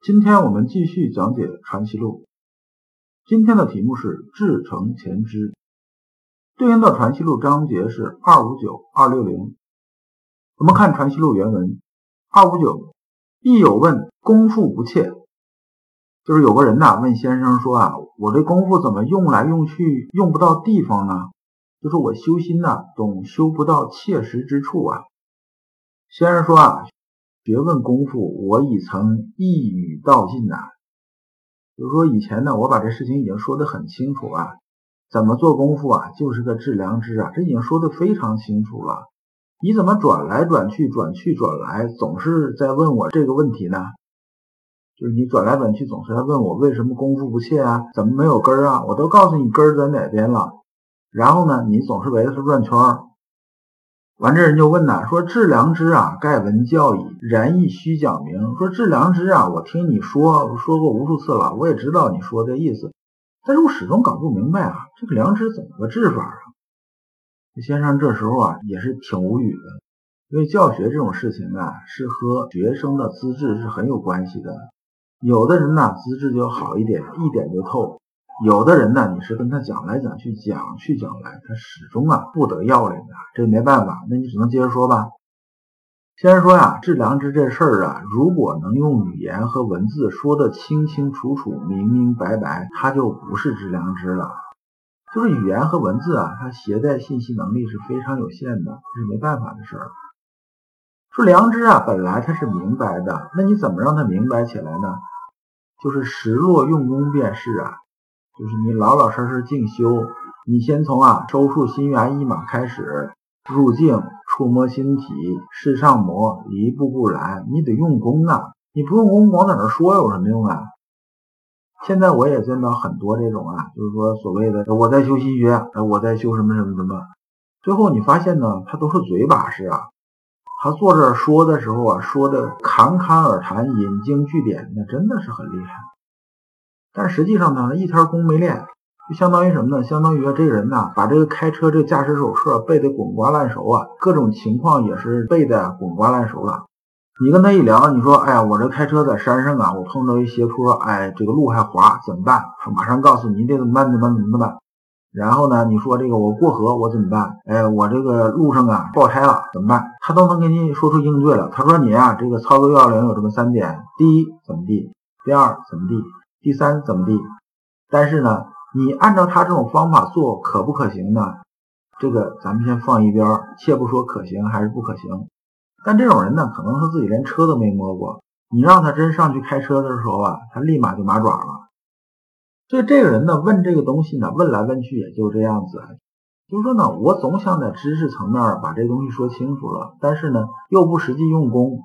今天我们继续讲解《传习录》。今天的题目是“至诚前知”，对应的《传习录》章节是二五九、二六零。我们看《传习录》原文：二五九，亦有问功夫不切，就是有个人呐问先生说啊，我这功夫怎么用来用去用不到地方呢？就是我修心呐，总修不到切实之处啊。先生说啊。学问功夫，我已曾一语道尽呐。就是说，以前呢，我把这事情已经说得很清楚了。怎么做功夫啊，就是个致良知啊，这已经说得非常清楚了。你怎么转来转去，转去转来，总是在问我这个问题呢？就是你转来转去，总是在问我为什么功夫不切啊？怎么没有根儿啊？我都告诉你根儿在哪边了。然后呢，你总是围着它转圈儿。完这人就问呐，说致良知啊，盖闻教矣，然亦须讲明。说致良知啊，我听你说说过无数次了，我也知道你说的意思，但是我始终搞不明白啊，这个良知怎么个治法啊？先生这时候啊也是挺无语的，因为教学这种事情啊，是和学生的资质是很有关系的，有的人呢资质就好一点，一点就透。有的人呢，你是跟他讲来讲去，讲去讲来，他始终啊不得要领的，这没办法，那你只能接着说吧。先说呀，治良知这事儿啊，如果能用语言和文字说得清清楚楚、明明白白，它就不是治良知了。就是语言和文字啊，它携带信息能力是非常有限的，这是没办法的事儿。说良知啊，本来它是明白的，那你怎么让它明白起来呢？就是实落用功便是啊。就是你老老实实静修，你先从啊收束心猿意马开始入静，触摸心体，视上摩，一步步来。你得用功啊！你不用功，光在那说有什么用啊？现在我也见到很多这种啊，就是说所谓的我在修心学，我在修什么什么什么，最后你发现呢，他都是嘴把式啊。他坐这说的时候啊，说的侃侃而谈，引经据典，那真的是很厉害。但实际上呢，一天功没练，就相当于什么呢？相当于这个人呐，把这个开车这驾驶手册背得滚瓜烂熟啊，各种情况也是背得滚瓜烂熟了。你跟他一聊，你说，哎呀，我这开车在山上啊，我碰到一斜坡，哎，这个路还滑，怎么办？他马上告诉你，这怎么办？怎么办？怎么办？然后呢，你说这个我过河，我怎么办？哎，我这个路上啊爆胎了，怎么办？他都能给你说出应对了。他说你啊，这个操作要领有这么三点：第一，怎么地；第二，怎么地。第三怎么地？但是呢，你按照他这种方法做可不可行呢？这个咱们先放一边，且不说可行还是不可行。但这种人呢，可能他自己连车都没摸过，你让他真上去开车的时候啊，他立马就麻爪了。所以这个人呢，问这个东西呢，问来问去也就这样子。就是说呢，我总想在知识层面把这东西说清楚了，但是呢，又不实际用功。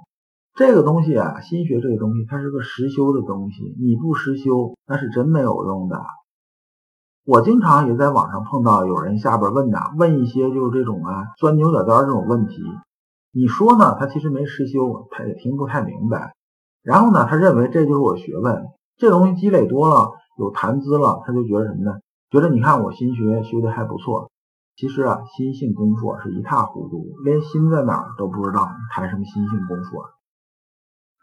这个东西啊，心学这个东西，它是个实修的东西。你不实修，那是真没有用的。我经常也在网上碰到有人下边问呐，问一些就是这种啊钻牛角尖这种问题。你说呢？他其实没实修，他也听不太明白。然后呢，他认为这就是我学问。这东西积累多了，有谈资了，他就觉得什么呢？觉得你看我心学修的还不错。其实啊，心性功夫是一塌糊涂，连心在哪儿都不知道，谈什么心性功夫啊？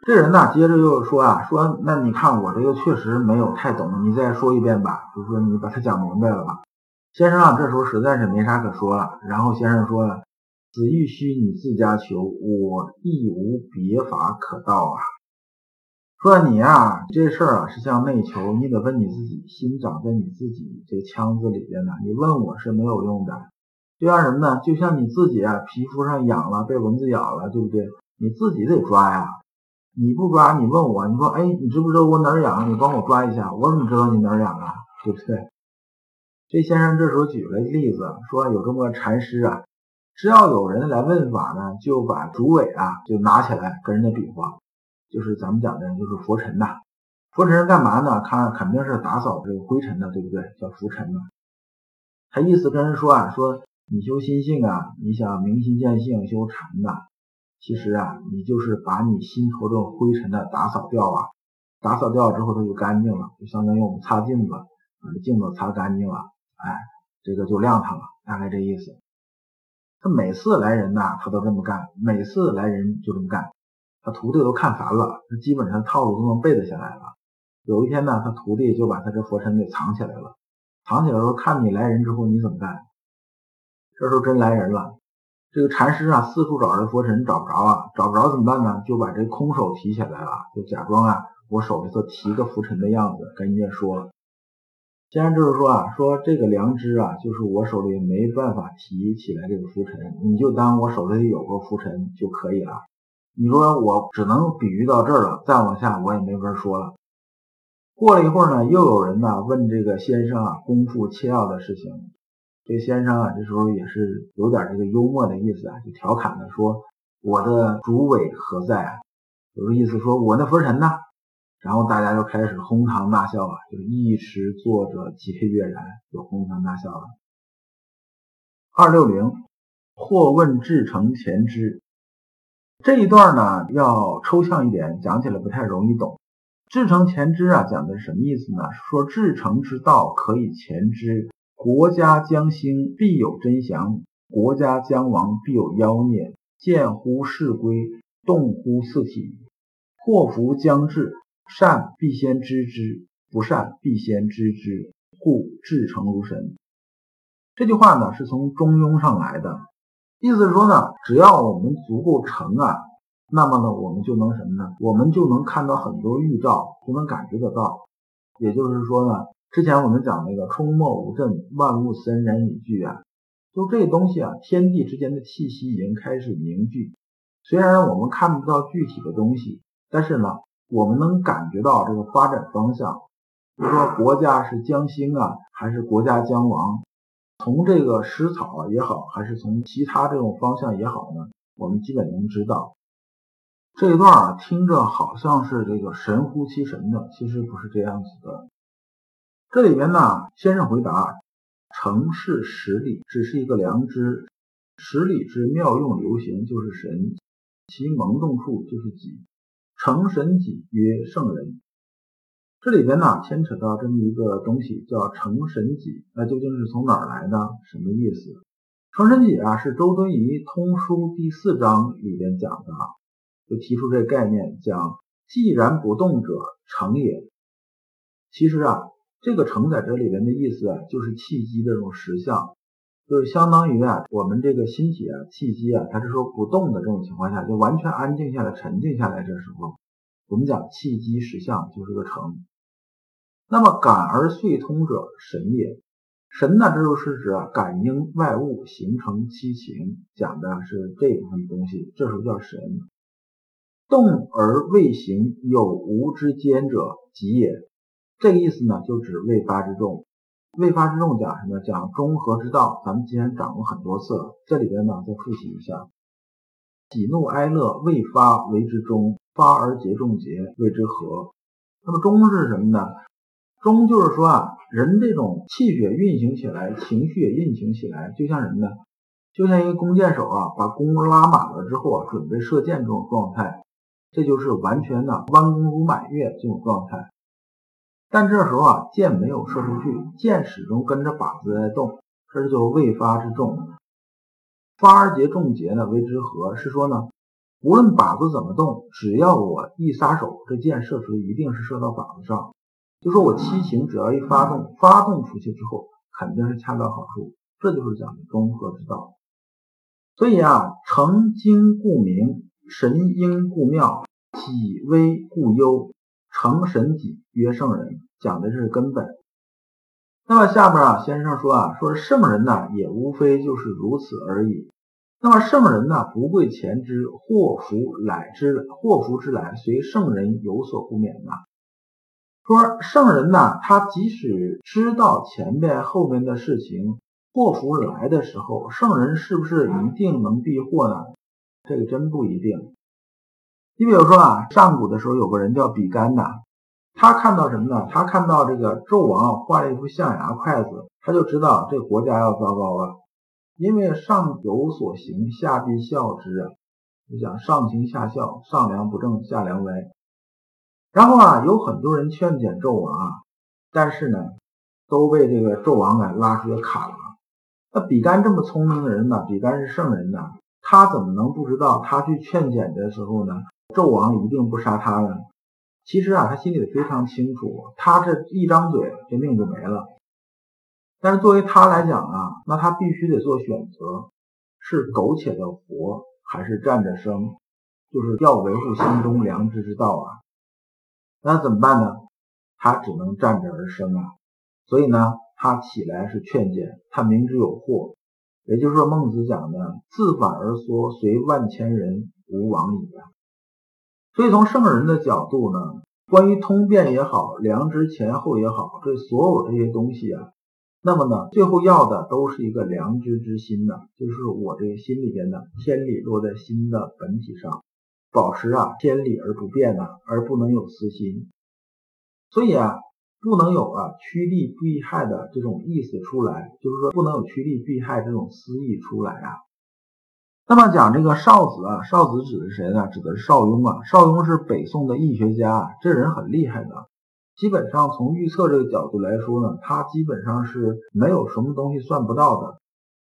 这人呢，接着又说啊，说那你看我这个确实没有太懂，你再说一遍吧，就说你把它讲明白了吧。先生啊，这时候实在是没啥可说了。然后先生说了，子欲须你自家求，我亦无别法可道啊。说你呀，这事儿啊是向内求，你得问你自己，心长在你自己这腔子里边呢。你问我是没有用的。就像什么呢？就像你自己啊，皮肤上痒了，被蚊子咬了，对不对？你自己得抓呀。你不抓，你问我，你说，哎，你知不知道我哪儿痒？你帮我抓一下，我怎么知道你哪儿痒啊？对不对？这先生这时候举了一个例子，说有这么个禅师啊，只要有人来问法呢，就把竹尾啊就拿起来跟人家比划。就是咱们讲的，就是拂尘呐。拂尘是干嘛呢？看肯定是打扫这个灰尘的，对不对？叫拂尘嘛。他意思跟人说啊，说你修心性啊，你想明心见性修禅呐，其实啊，你就是把你心头这种灰尘的打扫掉啊，打扫掉之后它就干净了，就相当于我们擦镜子，把这镜子擦干净了，哎，这个就亮堂了，大概这意思。他每次来人呐，他都这么干，每次来人就这么干，他徒弟都看烦了，他基本上套路都能背得下来了。有一天呢，他徒弟就把他这佛尘给藏起来了，藏起来说看你来人之后你怎么办？这时候真来人了，这个禅师啊四处找这佛尘找不着啊，找不着怎么办呢？就把这空手提起来了，就假装啊我手里头提个拂尘的样子，跟人家说。先生就是说啊，说这个良知啊，就是我手里没办法提起来这个浮尘，你就当我手里有个浮尘就可以了。你说我只能比喻到这儿了，再往下我也没法说了。过了一会儿呢，又有人呢问这个先生啊功夫切要的事情。这先生啊这时候也是有点这个幽默的意思啊，就调侃的说：“我的主委何在啊？”有个意思说：“我那浮尘呢？”然后大家就开始哄堂大笑啊，就一时坐着皆悦然，就哄堂大笑了。二六零，或问至诚前知，这一段呢要抽象一点，讲起来不太容易懂。至诚前知啊，讲的是什么意思呢？说至诚之道可以前知，国家将兴必有真祥，国家将亡必有妖孽，见乎事归，动乎四体，祸福将至。善必先知之，不善必先知之，故至诚如神。这句话呢，是从《中庸》上来的，意思是说呢，只要我们足够诚啊，那么呢，我们就能什么呢？我们就能看到很多预兆，就能感觉得到。也就是说呢，之前我们讲那个“冲没无震，万物森然以聚”啊，就这东西啊，天地之间的气息已经开始凝聚。虽然我们看不到具体的东西，但是呢。我们能感觉到这个发展方向，比如说国家是将兴啊，还是国家将亡？从这个食草啊也好，还是从其他这种方向也好呢，我们基本能知道。这一段啊，听着好像是这个神乎其神的，其实不是这样子的。这里边呢，先生回答：成是实理，只是一个良知；实理之妙用流行，就是神；其萌动处，就是己。成神己曰圣人，这里边呢牵扯到这么一个东西，叫成神己。那究竟是从哪儿来的？什么意思？成神己啊，是周敦颐通书第四章里边讲的，就提出这个概念，讲既然不动者成也。其实啊，这个成在这里边的意思啊，就是气机的这种实相。就是相当于啊，我们这个心体啊、气机啊，它是说不动的这种情况下，就完全安静下来、沉静下来。这时候，我们讲气机实相就是个成。那么感而遂通者神也。神呢，这就是指感应外物形成七情，讲的是这部分东西。这时候叫神。动而未形有无之间者即也。这个意思呢，就指未发之众。未发之众讲什么？讲中和之道。咱们之前讲过很多次了，这里边呢再复习一下：喜怒哀乐未发为之中，发而结众结谓之和。那么中是什么呢？中就是说啊，人这种气血运行起来，情绪也运行起来，就像什么呢？就像一个弓箭手啊，把弓拉满了之后啊，准备射箭这种状态，这就是完全的弯弓如满月这种状态。但这时候啊，箭没有射出去，箭始终跟着靶子在动，这就是未发之众。发而结中结呢，为之和，是说呢，无论靶子怎么动，只要我一撒手，这箭射出一定是射到靶子上。就说我七情只要一发动，发动出去之后，肯定是恰到好处。这就是讲的中和之道。所以啊，成精故明，神应故妙，体微故幽。成神己曰圣人，讲的是根本。那么下边啊，先生说啊，说圣人呢，也无非就是如此而已。那么圣人呢，不贵前之，祸福来之，祸福之来，随圣人有所不免呐。说圣人呢，他即使知道前面后面的事情，祸福来的时候，圣人是不是一定能避祸呢？这个真不一定。你比如说啊，上古的时候有个人叫比干呐，他看到什么呢？他看到这个纣王画了一副象牙筷子，他就知道这国家要糟糕了，因为上有所行，下必效之啊。你想上行下效，上梁不正下梁歪。然后啊，有很多人劝谏纣王啊，但是呢，都被这个纣王给拉出去砍了。那比干这么聪明的人呢？比干是圣人呢，他怎么能不知道？他去劝谏的时候呢，纣王一定不杀他呢？其实啊，他心里非常清楚，他这一张嘴，这命就没了。但是作为他来讲啊，那他必须得做选择：是苟且的活，还是站着生？就是要维护心中良知之道啊。那怎么办呢？他只能站着而生啊。所以呢？他起来是劝谏，他明知有祸，也就是说，孟子讲的“自反而缩，随万千人，无往矣”啊。所以从圣人的角度呢，关于通变也好，良知前后也好，这所有这些东西啊，那么呢，最后要的都是一个良知之心呢，就是我这个心里边的天理落在心的本体上，保持啊天理而不变啊，而不能有私心。所以啊。不能有啊趋利避害的这种意思出来，就是说不能有趋利避害这种私意出来啊。那么讲这个少子啊，少子指的是谁呢？指的是邵雍啊。邵雍是北宋的易学家，这人很厉害的。基本上从预测这个角度来说呢，他基本上是没有什么东西算不到的。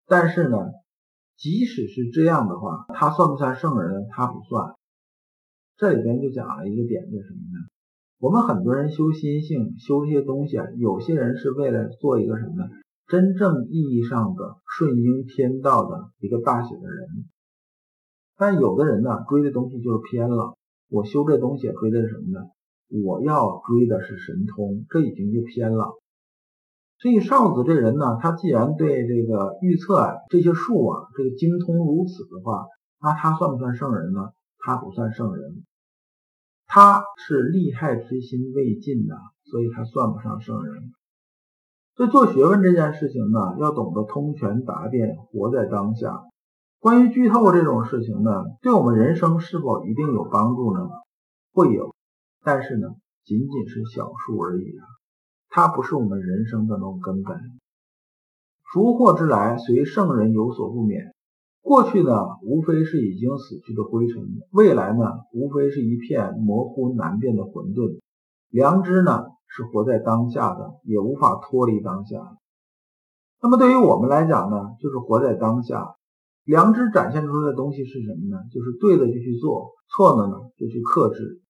但是呢，即使是这样的话，他算不算圣人呢？他不算。这里边就讲了一个点，就是什么呢？我们很多人修心性，修这些东西啊，有些人是为了做一个什么呢？真正意义上的顺应天道的一个大写的人。但有的人呢，追的东西就是偏了。我修这东西追的是什么呢？我要追的是神通，这已经就偏了。所以少子这人呢，他既然对这个预测啊这些术啊这个精通如此的话，那他算不算圣人呢？他不算圣人。他是利害之心未尽的，所以他算不上圣人。所以做学问这件事情呢，要懂得通权达变，活在当下。关于剧透这种事情呢，对我们人生是否一定有帮助呢？会有，但是呢，仅仅是小数而已啊。它不是我们人生的那种根本。福祸之来，随圣人有所不免。过去呢，无非是已经死去的灰尘；未来呢，无非是一片模糊难辨的混沌。良知呢，是活在当下的，也无法脱离当下。那么对于我们来讲呢，就是活在当下。良知展现出来的东西是什么呢？就是对的就去做，错的呢就去克制。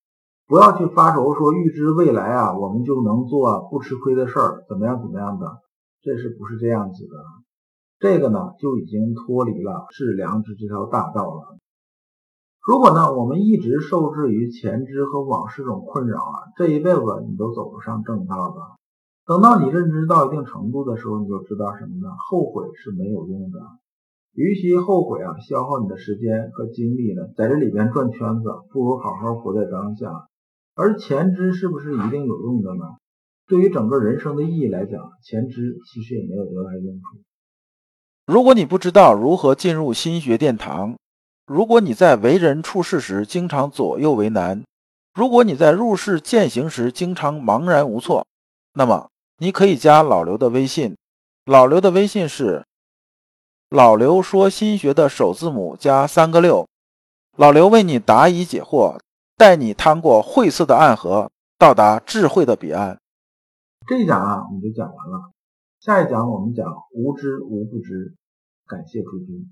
不要去发愁说预知未来啊，我们就能做不吃亏的事儿，怎么样怎么样的？这是不是这样子的？这个呢，就已经脱离了致良知这条大道了。如果呢，我们一直受制于前知和往事这种困扰啊，这一辈子你都走不上正道的。等到你认知到一定程度的时候，你就知道什么呢？后悔是没有用的。与其后悔啊，消耗你的时间和精力呢，在这里边转圈子，不如好好活在当下。而前知是不是一定有用的呢？对于整个人生的意义来讲，前知其实也没有多大用处。如果你不知道如何进入心学殿堂，如果你在为人处事时经常左右为难，如果你在入世践行时经常茫然无措，那么你可以加老刘的微信。老刘的微信是老刘说心学的首字母加三个六。老刘为你答疑解惑，带你趟过晦涩的暗河，到达智慧的彼岸。这一讲啊，我们就讲完了。下一讲我们讲无知无不知，感谢诸君。